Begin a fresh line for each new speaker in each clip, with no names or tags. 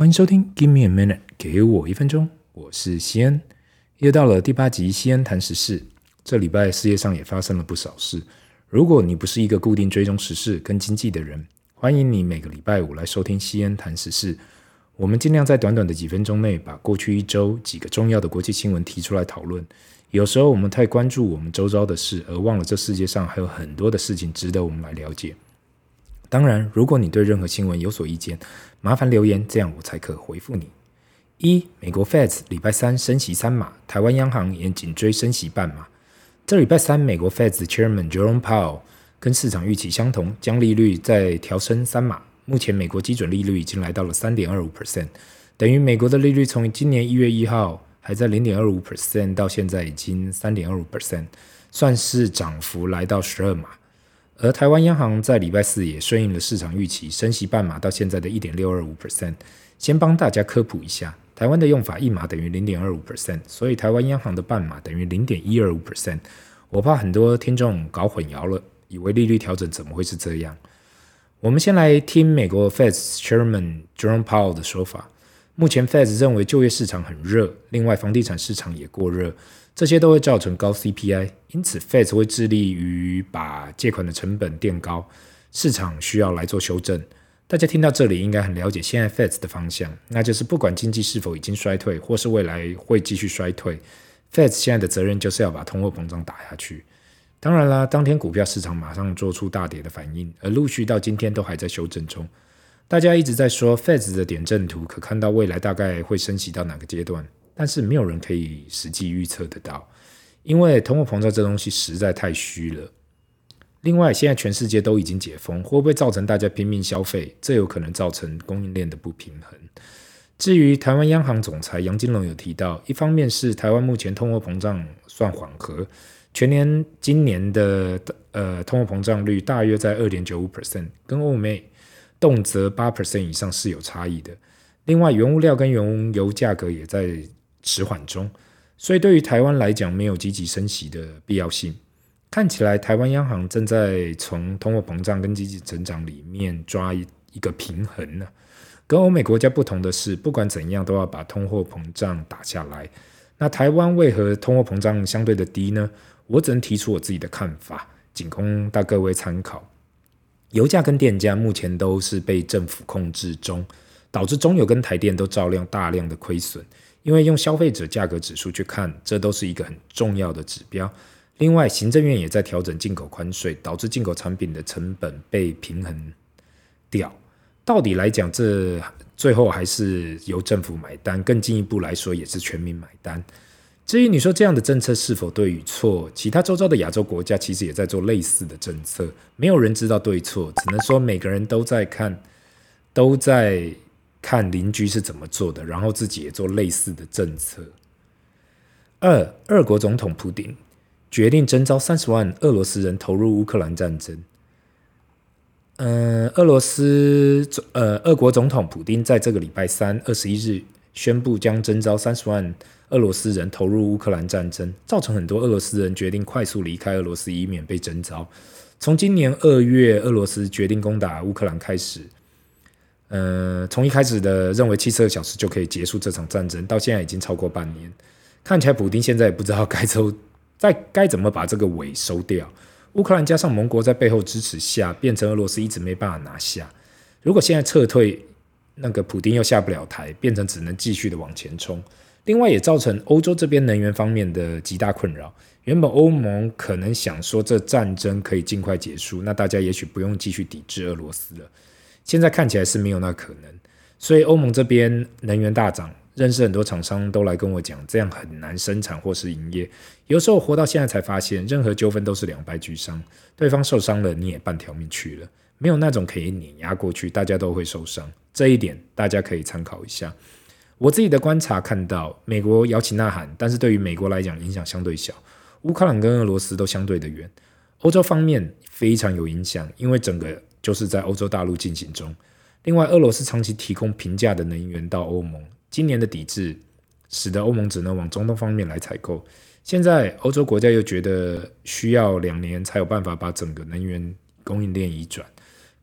欢迎收听 Give me a minute，给我一分钟，我是西恩。又到了第八集，西恩谈时事。这礼拜世界上也发生了不少事。如果你不是一个固定追踪时事跟经济的人，欢迎你每个礼拜五来收听西恩谈时事。我们尽量在短短的几分钟内，把过去一周几个重要的国际新闻提出来讨论。有时候我们太关注我们周遭的事，而忘了这世界上还有很多的事情值得我们来了解。当然，如果你对任何新闻有所意见，麻烦留言，这样我才可回复你。一、美国 Fed 礼拜三升息三码，台湾央行也紧追升息半码。这礼拜三，美国 FED 的 Chairman Jerome Powell 跟市场预期相同，将利率再调升三码。目前，美国基准利率已经来到了三点二五 percent，等于美国的利率从今年一月一号还在零点二五 percent，到现在已经三点二五 percent，算是涨幅来到十二码。而台湾央行在礼拜四也顺应了市场预期，升息半码到现在的一点六二五 percent。先帮大家科普一下，台湾的用法一码等于零点二五 percent，所以台湾央行的半码等于零点一二五 percent。我怕很多听众搞混淆了，以为利率调整怎么会是这样？我们先来听美国 Fed Chairman Jerome Powell 的说法。目前 Fed 认为就业市场很热，另外房地产市场也过热。这些都会造成高 CPI，因此 Fed 会致力于把借款的成本垫高，市场需要来做修正。大家听到这里应该很了解现在 Fed 的方向，那就是不管经济是否已经衰退，或是未来会继续衰退，Fed 现在的责任就是要把通货膨胀打下去。当然啦，当天股票市场马上做出大跌的反应，而陆续到今天都还在修正中。大家一直在说 Fed 的点阵图，可看到未来大概会升息到哪个阶段。但是没有人可以实际预测得到，因为通货膨胀这东西实在太虚了。另外，现在全世界都已经解封，会不会造成大家拼命消费？这有可能造成供应链的不平衡。至于台湾央行总裁杨金龙有提到，一方面是台湾目前通货膨胀算缓和，全年今年的呃通货膨胀率大约在二点九五 percent，跟欧美动辄八 percent 以上是有差异的。另外，原物料跟原油价格也在迟缓中，所以对于台湾来讲，没有积极升息的必要性。看起来台湾央行正在从通货膨胀跟经济增长里面抓一个平衡呢。跟欧美国家不同的是，不管怎样都要把通货膨胀打下来。那台湾为何通货膨胀相对的低呢？我只能提出我自己的看法，仅供大各位参考。油价跟电价目前都是被政府控制中，导致中油跟台电都照亮大量的亏损。因为用消费者价格指数去看，这都是一个很重要的指标。另外，行政院也在调整进口关税，导致进口产品的成本被平衡掉。到底来讲，这最后还是由政府买单。更进一步来说，也是全民买单。至于你说这样的政策是否对与错，其他周遭的亚洲国家其实也在做类似的政策。没有人知道对错，只能说每个人都在看，都在。看邻居是怎么做的，然后自己也做类似的政策。二，俄国总统普丁决定征召三十万俄罗斯人投入乌克兰战争。嗯、俄罗斯呃，俄国总统普丁在这个礼拜三二十一日宣布将征召三十万俄罗斯人投入乌克兰战争，造成很多俄罗斯人决定快速离开俄罗斯，以免被征召。从今年二月俄罗斯决定攻打乌克兰开始。呃，从一开始的认为七十二小时就可以结束这场战争，到现在已经超过半年，看起来普丁现在也不知道该收，在该怎么把这个尾收掉。乌克兰加上盟国在背后支持下，变成俄罗斯一直没办法拿下。如果现在撤退，那个普丁又下不了台，变成只能继续的往前冲。另外也造成欧洲这边能源方面的极大困扰。原本欧盟可能想说这战争可以尽快结束，那大家也许不用继续抵制俄罗斯了。现在看起来是没有那可能，所以欧盟这边能源大涨，认识很多厂商都来跟我讲，这样很难生产或是营业。有时候活到现在才发现，任何纠纷都是两败俱伤，对方受伤了，你也半条命去了，没有那种可以碾压过去，大家都会受伤。这一点大家可以参考一下。我自己的观察看到，美国摇旗呐喊，但是对于美国来讲影响相对小，乌克兰跟俄罗斯都相对的远，欧洲方面非常有影响，因为整个。就是在欧洲大陆进行中。另外，俄罗斯长期提供平价的能源到欧盟，今年的抵制使得欧盟只能往中东方面来采购。现在欧洲国家又觉得需要两年才有办法把整个能源供应链移转，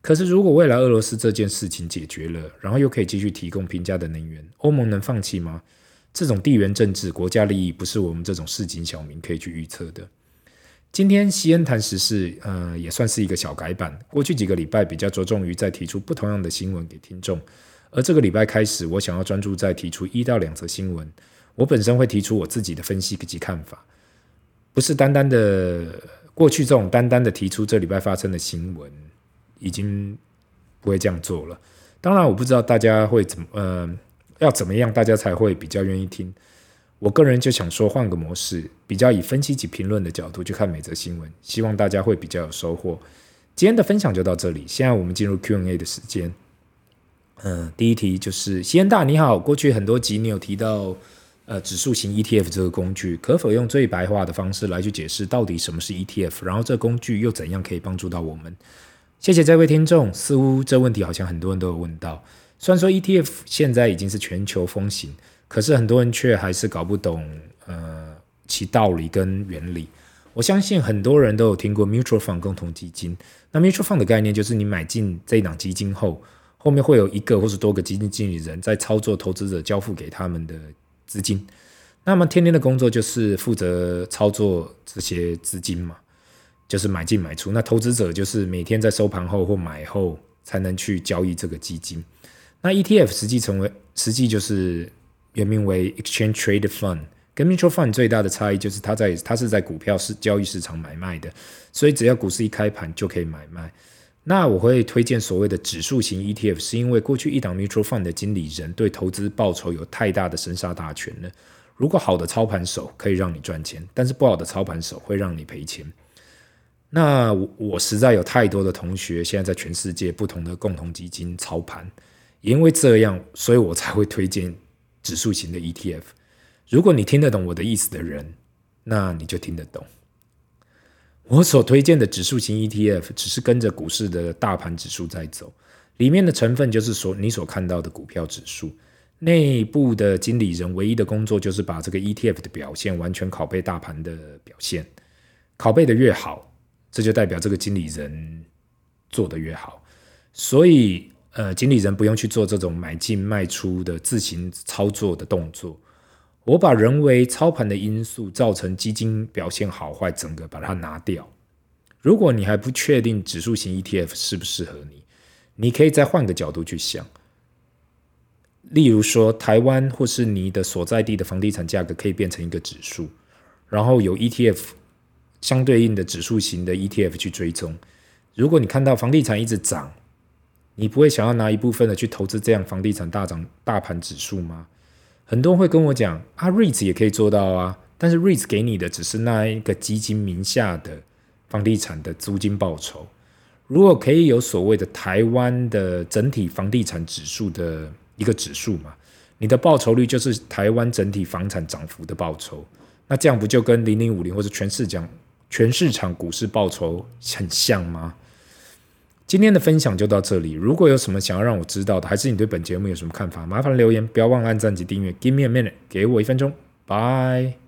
可是如果未来俄罗斯这件事情解决了，然后又可以继续提供平价的能源，欧盟能放弃吗？这种地缘政治、国家利益，不是我们这种市井小民可以去预测的。今天西恩谈时事，呃，也算是一个小改版。过去几个礼拜比较着重于在提出不同样的新闻给听众，而这个礼拜开始，我想要专注在提出一到两则新闻。我本身会提出我自己的分析及看法，不是单单的过去这种单单的提出这礼拜发生的新闻，已经不会这样做了。当然，我不知道大家会怎么，呃。要怎么样，大家才会比较愿意听？我个人就想说，换个模式，比较以分析及评论的角度去看每则新闻，希望大家会比较有收获。今天的分享就到这里，现在我们进入 Q&A 的时间。嗯，第一题就是西恩大你好，过去很多集你有提到，呃，指数型 ETF 这个工具，可否用最白话的方式来去解释到底什么是 ETF？然后这工具又怎样可以帮助到我们？谢谢这位听众，似乎这问题好像很多人都有问到。虽然说 ETF 现在已经是全球风行，可是很多人却还是搞不懂呃其道理跟原理。我相信很多人都有听过 mutual fund 共同基金。那 mutual fund 的概念就是你买进这一档基金后，后面会有一个或是多个基金经理人在操作投资者交付给他们的资金。那么天天的工作就是负责操作这些资金嘛，就是买进买出。那投资者就是每天在收盘后或买后才能去交易这个基金。那 ETF 实际成为实际就是原名为 Exchange Trade Fund，跟 Mutual Fund 最大的差异就是它在它是在股票市交易市场买卖的，所以只要股市一开盘就可以买卖。那我会推荐所谓的指数型 ETF，是因为过去一档 Mutual Fund 的经理人对投资报酬有太大的生杀大权了。如果好的操盘手可以让你赚钱，但是不好的操盘手会让你赔钱。那我我实在有太多的同学现在在全世界不同的共同基金操盘。因为这样，所以我才会推荐指数型的 ETF。如果你听得懂我的意思的人，那你就听得懂。我所推荐的指数型 ETF 只是跟着股市的大盘指数在走，里面的成分就是所你所看到的股票指数。内部的经理人唯一的工作就是把这个 ETF 的表现完全拷贝大盘的表现，拷贝的越好，这就代表这个经理人做得越好。所以。呃，经理人不用去做这种买进卖出的自行操作的动作。我把人为操盘的因素造成基金表现好坏，整个把它拿掉。如果你还不确定指数型 ETF 适不适合你，你可以再换个角度去想。例如说，台湾或是你的所在地的房地产价格可以变成一个指数，然后有 ETF 相对应的指数型的 ETF 去追踪。如果你看到房地产一直涨，你不会想要拿一部分的去投资这样房地产大涨大盘指数吗？很多人会跟我讲啊，REITs 也可以做到啊，但是 REITs 给你的只是那一个基金名下的房地产的租金报酬。如果可以有所谓的台湾的整体房地产指数的一个指数嘛，你的报酬率就是台湾整体房产涨幅的报酬，那这样不就跟零零五零或者全市讲全市场股市报酬很像吗？今天的分享就到这里。如果有什么想要让我知道的，还是你对本节目有什么看法，麻烦留言，不要忘了按赞及订阅。Give me a minute，给我一分钟，Bye。